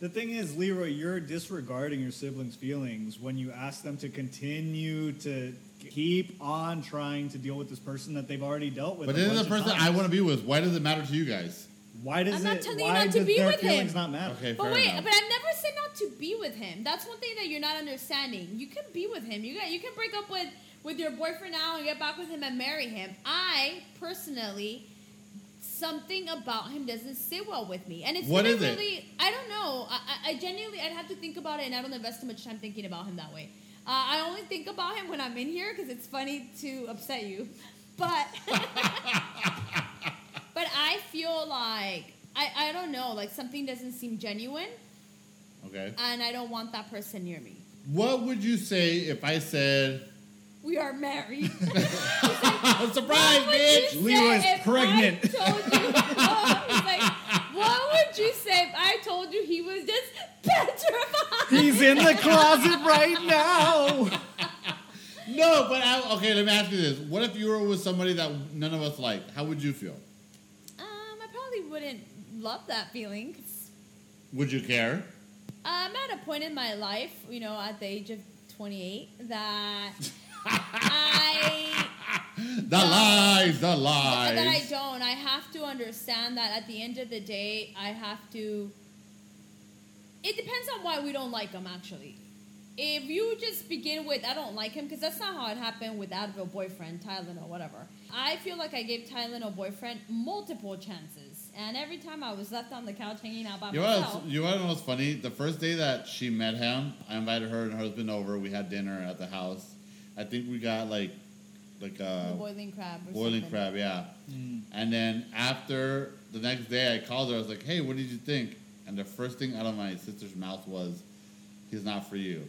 The thing is, Leroy, you're disregarding your siblings' feelings when you ask them to continue to keep on trying to deal with this person that they've already dealt with. But a this is bunch the person times. I want to be with. Why does it matter to you guys? Why does I'm not it? telling you why not to does be their with him. feelings not matter? Okay, But fair wait, enough. but I never said not to be with him. That's one thing that you're not understanding. You can be with him. You got, you can break up with with your boyfriend now and get back with him and marry him. I personally, something about him doesn't sit well with me, and it's What is it? really I don't know. I, I, I genuinely I'd have to think about it, and I don't invest too much time thinking about him that way. Uh, I only think about him when I'm in here because it's funny to upset you, but. But I feel like I, I don't know, like something doesn't seem genuine Okay. and I don't want that person near me. What would you say if I said, We are married. "Surprise, What would bitch"? you Leroy's pregnant. I told you, oh, he's like, what would you say if I told you he was just petrified? He's in the closet right now. No, but I, okay. Let me ask you this: What if you were with somebody that none of us liked? How would you feel? Um, I probably wouldn't love that feeling. Would you care? I'm at a point in my life, you know, at the age of 28, that I The lies, the lies. that I don't. I have to understand that at the end of the day, I have to. It depends on why we don't like him, actually. If you just begin with, I don't like him, because that's not how it happened with Advil boyfriend, Tylenol, whatever. I feel like I gave Tylenol boyfriend multiple chances. And every time I was left on the couch hanging out by You myself. you know what's funny? The first day that she met him, I invited her and her husband over. We had dinner at the house. I think we got like like the a boiling crab or boiling something. crab, yeah. And then after the next day, I called her. I was like, "Hey, what did you think?" And the first thing out of my sister's mouth was, "He's not for you."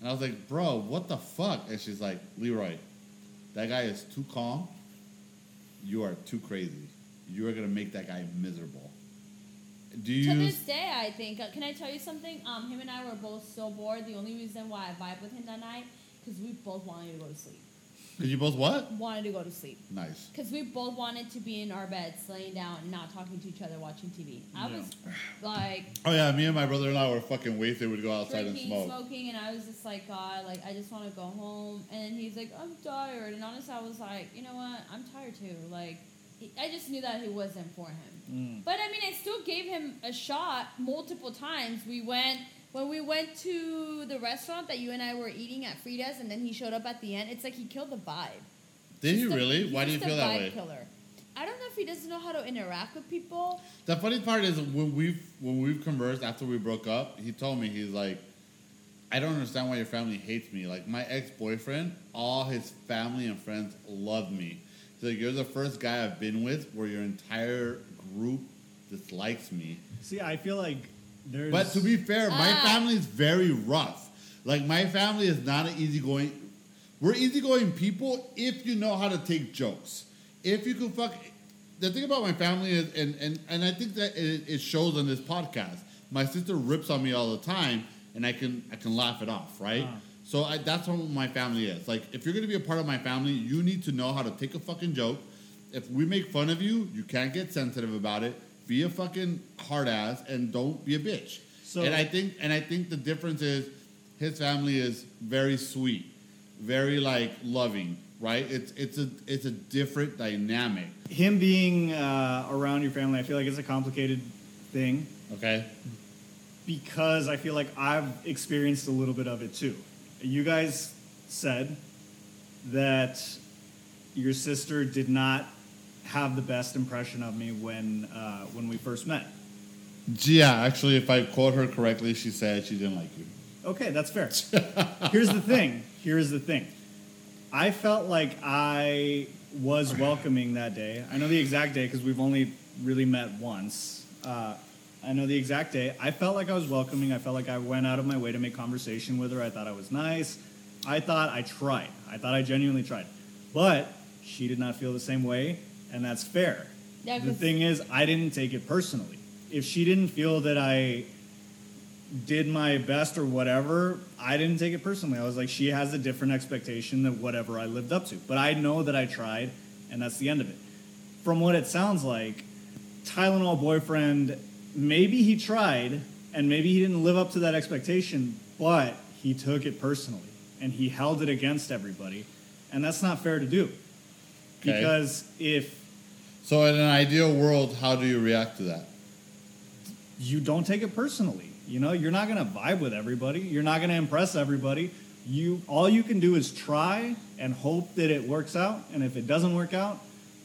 And I was like, "Bro, what the fuck?" And she's like, "Leroy, that guy is too calm. You are too crazy. You are gonna make that guy miserable." Do you? To this day, I think. Uh, can I tell you something? Um, him and I were both so bored. The only reason why I vibed with him that night because we both wanted to go to sleep. Cause you both what? wanted to go to sleep. Nice. Because we both wanted to be in our beds, laying down, and not talking to each other, watching TV. I Yeah. was like Oh yeah, me and my brother-in-law were fucking wasted. We'd go outside and smoke. smoking, and I was just like, God, like I just want to go home. And then he's like, I'm tired. And honestly, I was like, you know what? I'm tired too. Like, he- I just knew that it wasn't for him. Mm. But I mean, I still gave him a shot multiple times. We went when we went to the restaurant that you and I were eating at Frida's, and then he showed up at the end. It's like he killed the vibe. Did He's you the- really? Why do you just a feel that vibe way? Killer. I don't know if he doesn't know how to interact with people. The funny part is when we've when we've conversed after we broke up, he told me he's like, I don't understand why your family hates me. Like my ex boyfriend, all his family and friends love me. He's like, you're the first guy I've been with where your entire group dislikes me. See, I feel like there's. But to be fair, my Ah. family is very rough. Like my family is not an easygoing. We're easygoing people if you know how to take jokes. If you can fuck. The thing about my family is, and and, and I think that it, it shows on this podcast. My sister rips on me all the time, and I can I can laugh it off, right? Ah. So I, that's how my family is. Like, if you're gonna be a part of my family, you need to know how to take a fucking joke. If we make fun of you, you can't get sensitive about it. Be a fucking hard ass and don't be a bitch. So- and I think and I think the difference is his family is very sweet, very like loving, right? It's it's a it's a different dynamic. him being uh, around your family, I feel like it's a complicated thing Okay. because I feel like I've experienced a little bit of it too. You guys said that your sister did not have the best impression of me when uh, when we first met. Yeah, actually, if I quote her correctly, she said she didn't like you. Okay, that's fair. Here's the thing. Here's the thing. I felt like I was welcoming that day. I know the exact day because we've only really met once. Uh, I know the exact day. I felt like I was welcoming. I felt like I went out of my way to make conversation with her. I thought I was nice. I thought I tried. I thought I genuinely tried. But she did not feel the same way, and that's fair. Yeah, the 'cause- thing is, I didn't take it personally. If she didn't feel that I did my best or whatever, I didn't take it personally. I was like, she has a different expectation than whatever I lived up to. But I know that I tried, and that's the end of it. From what it sounds like, Tylenol boyfriend, maybe he tried, and maybe he didn't live up to that expectation, but he took it personally, and he held it against everybody. And that's not fair to do. Okay. Because if So, in an ideal world, how do you react to that? you don't take it personally. You know, you're not going to vibe with everybody. You're not going to impress everybody. You all you can do is try and hope that it works out. And if it doesn't work out,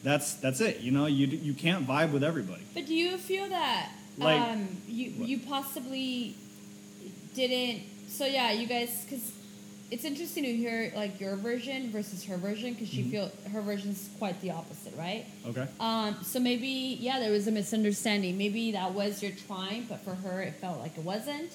that's that's it. You know, you you can't vibe with everybody. But do you feel that Like- um, you you possibly didn't? So yeah, you guys, because it's interesting to hear like your version versus her version, because Mm-hmm. she feel her version's quite the opposite, right? Okay. Um, so maybe yeah, there was a misunderstanding. Maybe that was your trying, but for her, it felt like it wasn't.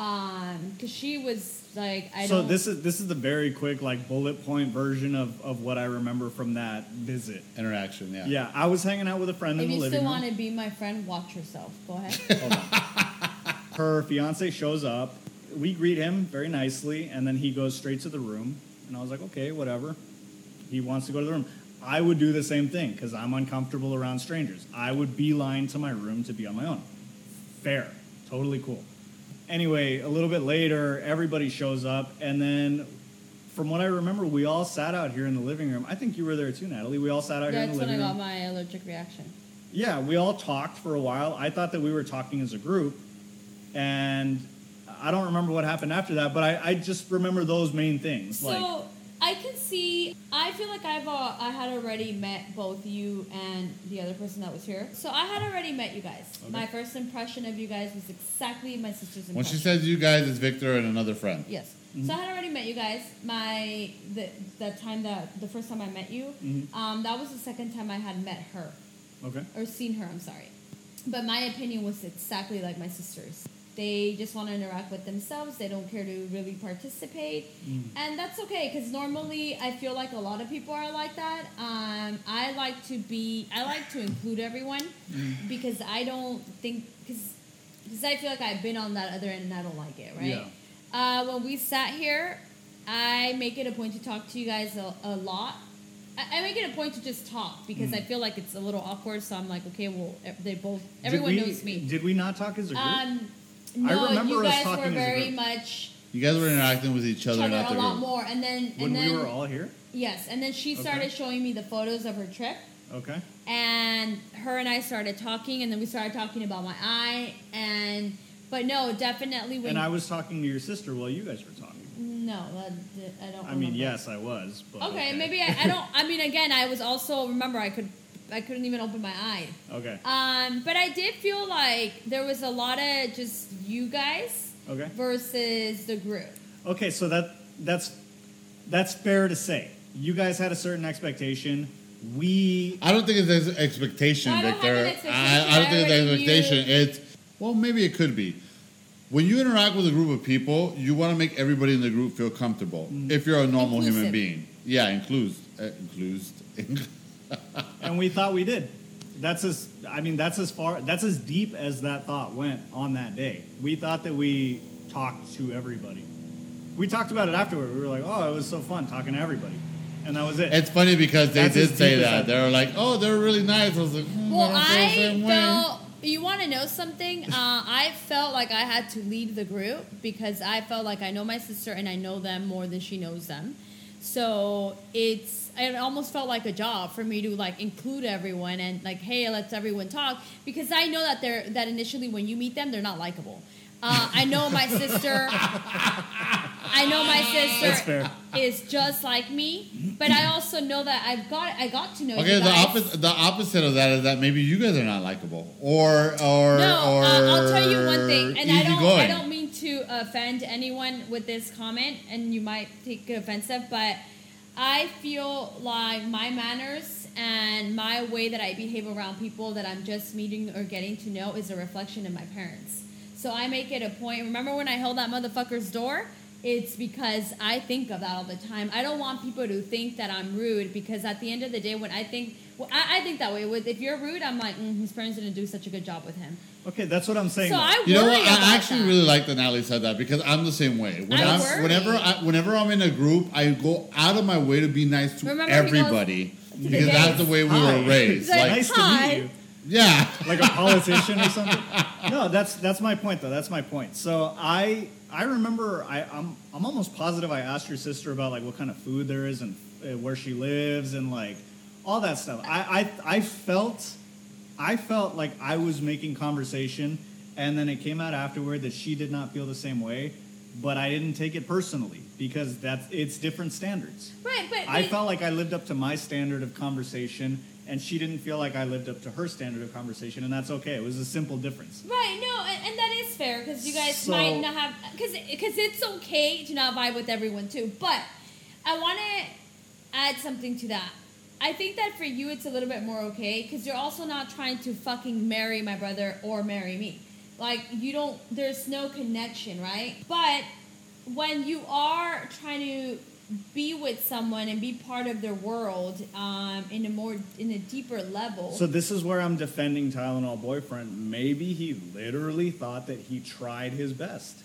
Um, because she was like, I so don't. this is this is the very quick like bullet point version of of what I remember from that visit. Interaction, yeah. Yeah, I was hanging out with a friend if in the you living still want to be my friend, watch yourself. Go ahead. Her fiance shows up. We greet him very nicely, and then he goes straight to the room. And I was like, okay, whatever. He wants to go to the room. I would do the same thing because I'm uncomfortable around strangers. I would beeline to my room to be on my own. Fair. Totally cool. Anyway, a little bit later, everybody shows up, and then from what I remember, we all sat out here in the living room. I think you were there too, Natalie. We all sat out here in the living room. That's when I got my allergic reaction. Yeah, we all talked for a while. I thought that we were talking as a group, and I don't remember what happened after that, but I, I just remember those main things. So like, I can see. I feel like I've uh, I had already met both you and the other person that was here. So I had already met you guys. Okay. My first impression of you guys was exactly my sister's impression. When she says you guys, it's Victor and another friend. Yes. Mm-hmm. So I had already met you guys. My the the time that the first time I met you, Mhm. um, that was the second time I had met her okay, or seen her. I'm sorry, but my opinion was exactly like my sister's. They just want to interact with themselves. They don't care to really participate, and that's okay because normally I feel like a lot of people are like that. Um, I like to be. I like to include everyone because I don't think because because I feel like I've been on that other end and I don't like it. Right. Yeah. Uh, when we sat here, I make it a point to talk to you guys a, a lot. I, make it a point to just talk because I feel like it's a little awkward. So I'm like, okay, well, they both, everyone we, knows me. Did we not talk as a group? Um, I remember you us talking were very much You guys were interacting with each each other, other not a the lot group. more, and then when then we were all here? yes, and then she Okay. started showing me the photos of her trip. Okay. and her and I started talking, and then we started talking about my eye, and but no, definitely when And I was talking to your sister while you guys were talking. no, that, I don't. I mean, yes, I was. But Okay, maybe I, I don't. I mean, again, I was also remember I could I couldn't even open my eye. Okay. Um, but I did feel like there was a lot of just you guys Okay. versus the group. Okay, so that that's that's fair to say. You guys had a certain expectation. We I don't think it's an expectation, I don't have Victor. an expectation. I, I don't think it's an expectation. knew- It's well, maybe it could be. When you interact with a group of people, you want to make everybody in the group feel comfortable. Mm. If you're a normal human being, yeah, includes, uh, includes. and we thought we did. That's as I mean that's as far that's as deep as that thought went on that day. We thought that we talked to everybody. We talked about it afterward. We were like, "Oh, it was so fun talking to everybody," and that was it. it's funny because they That's did say that. that- They were like, "Oh, they're really nice." I was like, hmm, Well, I don't feel the I same way." felt. You want to know something? Uh, I felt like I had to lead the group because I felt like I know my sister and I know them more than she knows them. So it's it almost felt like a job for me to like include everyone and like, hey, let's everyone talk because I know that they're that initially when you meet them they're not likable. Uh, I know my sister. I know my sister is just like me, but I also know that I've got I got to know. Okay, you the opposite the opposite of that is that maybe you guys are not likable, or or No, or uh, I'll tell you one thing, and I don't, I don't mean to offend anyone with this comment, and you might take it offensive, but I feel like my manners and my way that I behave around people that I'm just meeting or getting to know is a reflection of my parents. So I make it a point. Remember when I held that motherfucker's door? It's because I think of that all the time. I don't want people to think that I'm rude because at the end of the day, when I think, well, I, I think that way. With if you're rude, I'm like, mm, his parents didn't do such a good job with him. okay, that's what I'm saying. So though. I You know what? I actually that. really like that Natalie said that because I'm the same way. When I I'm, whenever I, whenever I'm in a group, I go out of my way to be nice to Remember he goes everybody to because that's the way we Hi. were raised. Like, Like, nice to meet you. yeah, like a politician or something. No, that's that's my point though. That's my point. So I I remember I I'm I'm almost positive I asked your sister about like what kind of food there is and uh, where she lives and like all that stuff. I I I felt I felt like I was making conversation and then it came out afterward that she did not feel the same way, but I didn't take it personally because that's it's different standards. Right, but, I felt like I lived up to my standard of conversation, and she didn't feel like I lived up to her standard of conversation, and that's okay. It was a simple difference. right. No, and, and that is fair because you guys So- might not have because because it's okay to not vibe with everyone too. But I want to add something to that. I think that for you it's a little bit more okay because you're also not trying to fucking marry my brother or marry me. Like you don't. There's no connection, right? But when you are trying to be with someone and be part of their world um, in a more in a deeper level. So this is where I'm defending Tylenol boyfriend. Maybe he literally thought that he tried his best.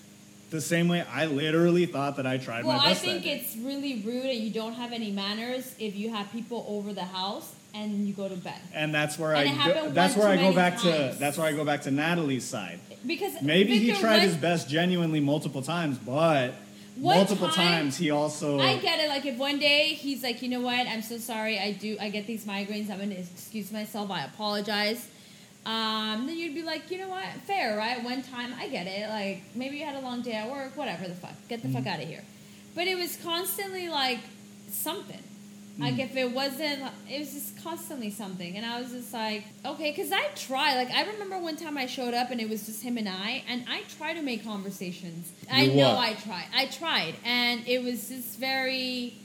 The same way I literally thought that I tried well, my I best. think that day. it's really rude and you don't have any manners if you have people over the house and you go to bed. and that's where And I go, that's where I go back to that's where I go back to Natalie's side. Because Maybe he tried one- his best genuinely multiple times, but One multiple time- times he also I get it. Like if one day he's like, you know what, I'm so sorry. I do. I get these migraines. I'm gonna excuse myself. I apologize. Um, then you'd be like, you know what, fair, right? One time, I get it. Like maybe you had a long day at work. Whatever the fuck. Get the Mm-hmm. fuck out of here. But it was constantly like something. Like if it wasn't, it was just constantly something, and I was just like, okay, because I try. Like I remember one time I showed up and it was just him and I, and I try to make conversations. I You know? I tried. I tried, and it was just very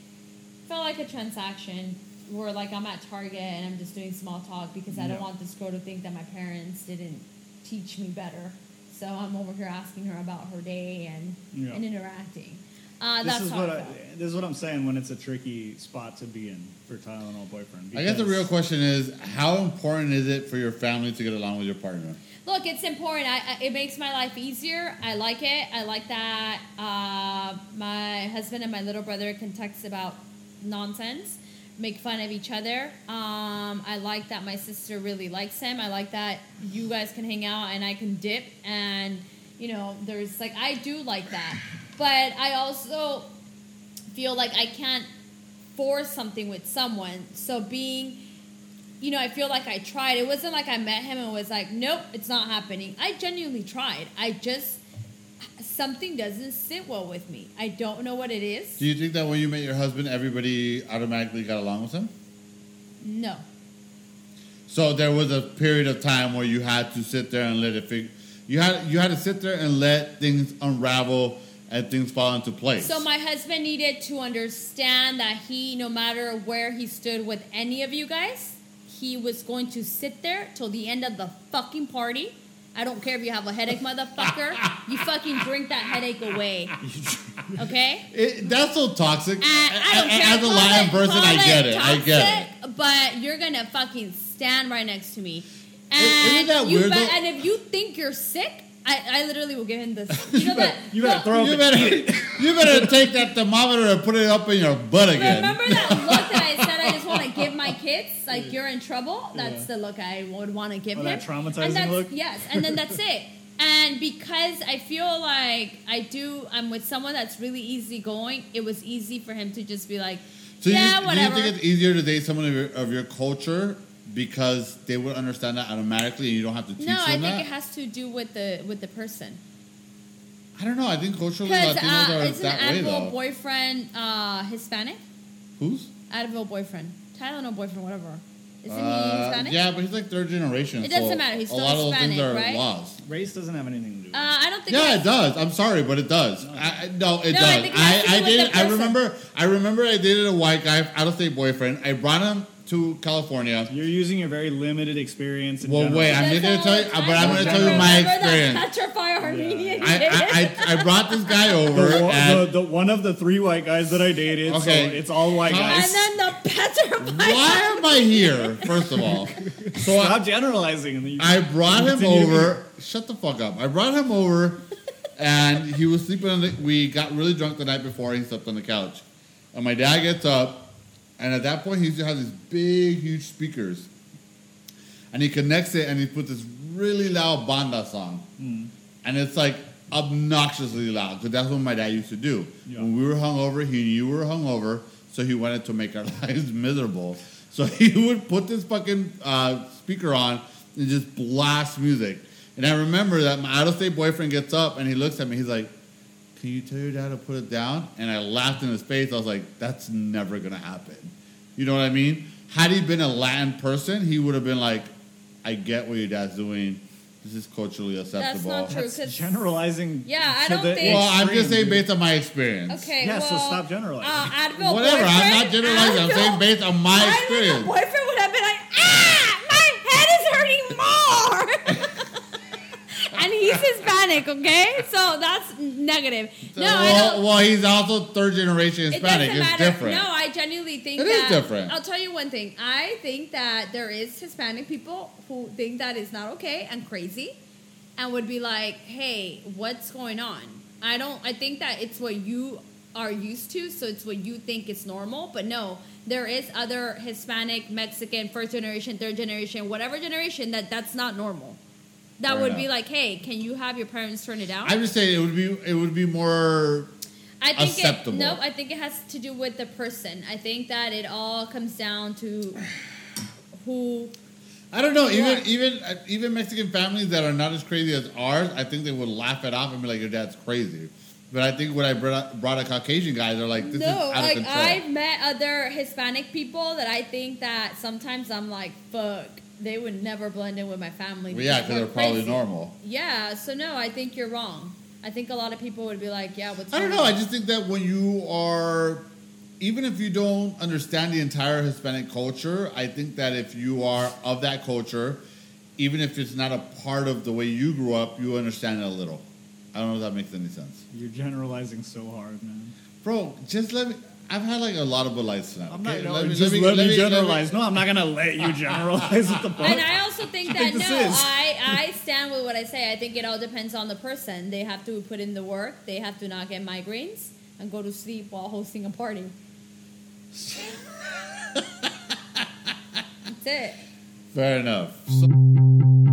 felt like a transaction where like I'm at Target and I'm just doing small talk because I don't want this girl to think that my parents didn't teach me better. So I'm over here asking her about her day and Yeah. and interacting. Uh, this that's is what I I, felt. this is what I'm saying when it's a tricky spot to be in for Tylenol boyfriend. I guess the real question is how important is it for your family to get along with your partner? look, it's important. I, I, it makes my life easier. I like it. I like that uh, my husband and my little brother can text about nonsense, make fun of each other. Um, I like that my sister really likes him. I like that you guys can hang out and I can dip. And, you know, there's like, I do like that. But I also feel like I can't force something with someone. So being you know, I feel like I tried. It wasn't like I met him and was like, nope, it's not happening. I genuinely tried. I just, something doesn't sit well with me. I don't know what it is. Do you think that when you met your husband, everybody automatically got along with him? No. So there was a period of time where you had to sit there and let it figure. You had you had to sit there and let things unravel and things fall into place. So my husband needed to understand that he, no matter where he stood with any of you guys, he was going to sit there till the end of the fucking party. I don't care if you have a headache, motherfucker. you fucking drink that headache away. Okay? It, that's so toxic. And I don't care. As a lion it- person, I get it. I get it. But you're gonna fucking stand right next to me. Isn't that you weird, though? and if you think you're sick, I, I literally will give him this. You know that? You better no, throw You better, you better take that thermometer and put it up in your butt again. Remember that look that I said I just want to give my kids? Like you're in trouble. That's the look I would want to give Oh, him. that traumatizing and that's, look? Yes, and then that's it. And because I feel like I do, I'm with someone that's really easygoing. It was easy for him to just be like, So yeah, you, whatever. do you think it's easier to date someone of your, of your culture because they would understand that automatically and you don't have to teach no, them I think that? it has to do with the with the person. I don't know. I think culturally Because Latinos uh, are isn't that way Advil though. boyfriend uh, Hispanic? Who's? Advil boyfriend, Tylenol boyfriend, whatever. Isn't he Uh, Hispanic? yeah, but he's like third generation. It doesn't matter. He's a still lot of those things are right? lost. Race doesn't have anything to do with Uh. I don't think. Yeah, that's- it does. I'm sorry, but it does. I, I- no, it No, I does. think it has I, to I, with did. I remember. I remember. I dated a white guy, out of state boyfriend. I brought him to California. You're using your very limited experience. In Well, general. wait, I'm That's gonna tell you, but I'm gonna tell you my experience. That petrified Armenian I. I, I, I brought this guy over, one- and the, the one of the three white guys that I dated. Okay. So it's all white Huh? guys. and then the petrified. why am I here? First of all, so I, Stop generalizing. and you- I brought him over. Shut the fuck up. I brought him over, and he was sleeping on the. We got really drunk the night before. And he slept on the couch, and my dad gets up, and at that point he used to have these big, huge speakers, and he connects it, and he puts this really loud banda song, and it's like obnoxiously loud because that's what my dad used to do. Yeah. When we were hungover, he knew we were hungover, so he wanted to make our lives miserable. So he would put this fucking uh, speaker on and just blast music. And I remember that my out-of-state boyfriend gets up and he looks at me. He's like, "Can you tell your dad to put it down?" And I laughed in his face. I was like, "That's never gonna happen." You know what I mean? Had he been a Latin person, he would have been like, "I get what your dad's doing. This is culturally acceptable." That's not true. That's 'cause- generalizing. Yeah, I don't think- Well, I'm just saying based on my experience. Okay, Yeah, so well, stop generalizing. Uh, Advil Whatever. I'm not boyfriend- generalizing. I'm saying based on my Advil experience. boyfriend would have been like, ah, my head is hurting more. he's Hispanic, okay? So that's negative. No, I well, don't. well, he's also third generation It Hispanic. It's matter. different. No, I genuinely think It is different. I'll tell you one thing. I think that there is Hispanic people who think that is not okay and crazy, and would be like, "Hey, what's going on?" I don't. I think that it's what you are used to, so it's what you think is normal. But no, there is other Hispanic, Mexican, first generation, third generation, whatever generation that that's not normal. That Fair would be like, "Hey, can you have your parents turn it down?" I'm just saying it would be it would be more I think acceptable. It, no, I think it has to do with the person. I think that it all comes down to who. I don't know. Even even uh, even Mexican families that are not as crazy as ours, I think they would laugh it off and be like, "Your dad's crazy." But I think when I brought, brought a Caucasian guy, they're like, "This is no, out of like control." I've met other Hispanic people that I think that sometimes I'm like, fuck, they would never blend in with my family. well, yeah, because because they're we're probably crazy. normal. Yeah, so no, I think you're wrong. I think a lot of people would be like, yeah, what's I don't know. I just think that when you are, even if you don't understand the entire Hispanic culture, I think that if you are of that culture, even if it's not a part of the way you grew up, you understand it a little. I don't know if that makes any sense. You're generalizing so hard, man. Bro, just let me. I've had like a lot of Bud Lights tonight. I'm okay? not. No, Let me- just let let me- me, let me- generalize. no, I'm not gonna let you generalize at the point. And I also think that think no, is? I I stand with what I say. I think it all depends on the person. They have to put in the work. They have to not get migraines and go to sleep while hosting a party. That's it. Fair enough. So-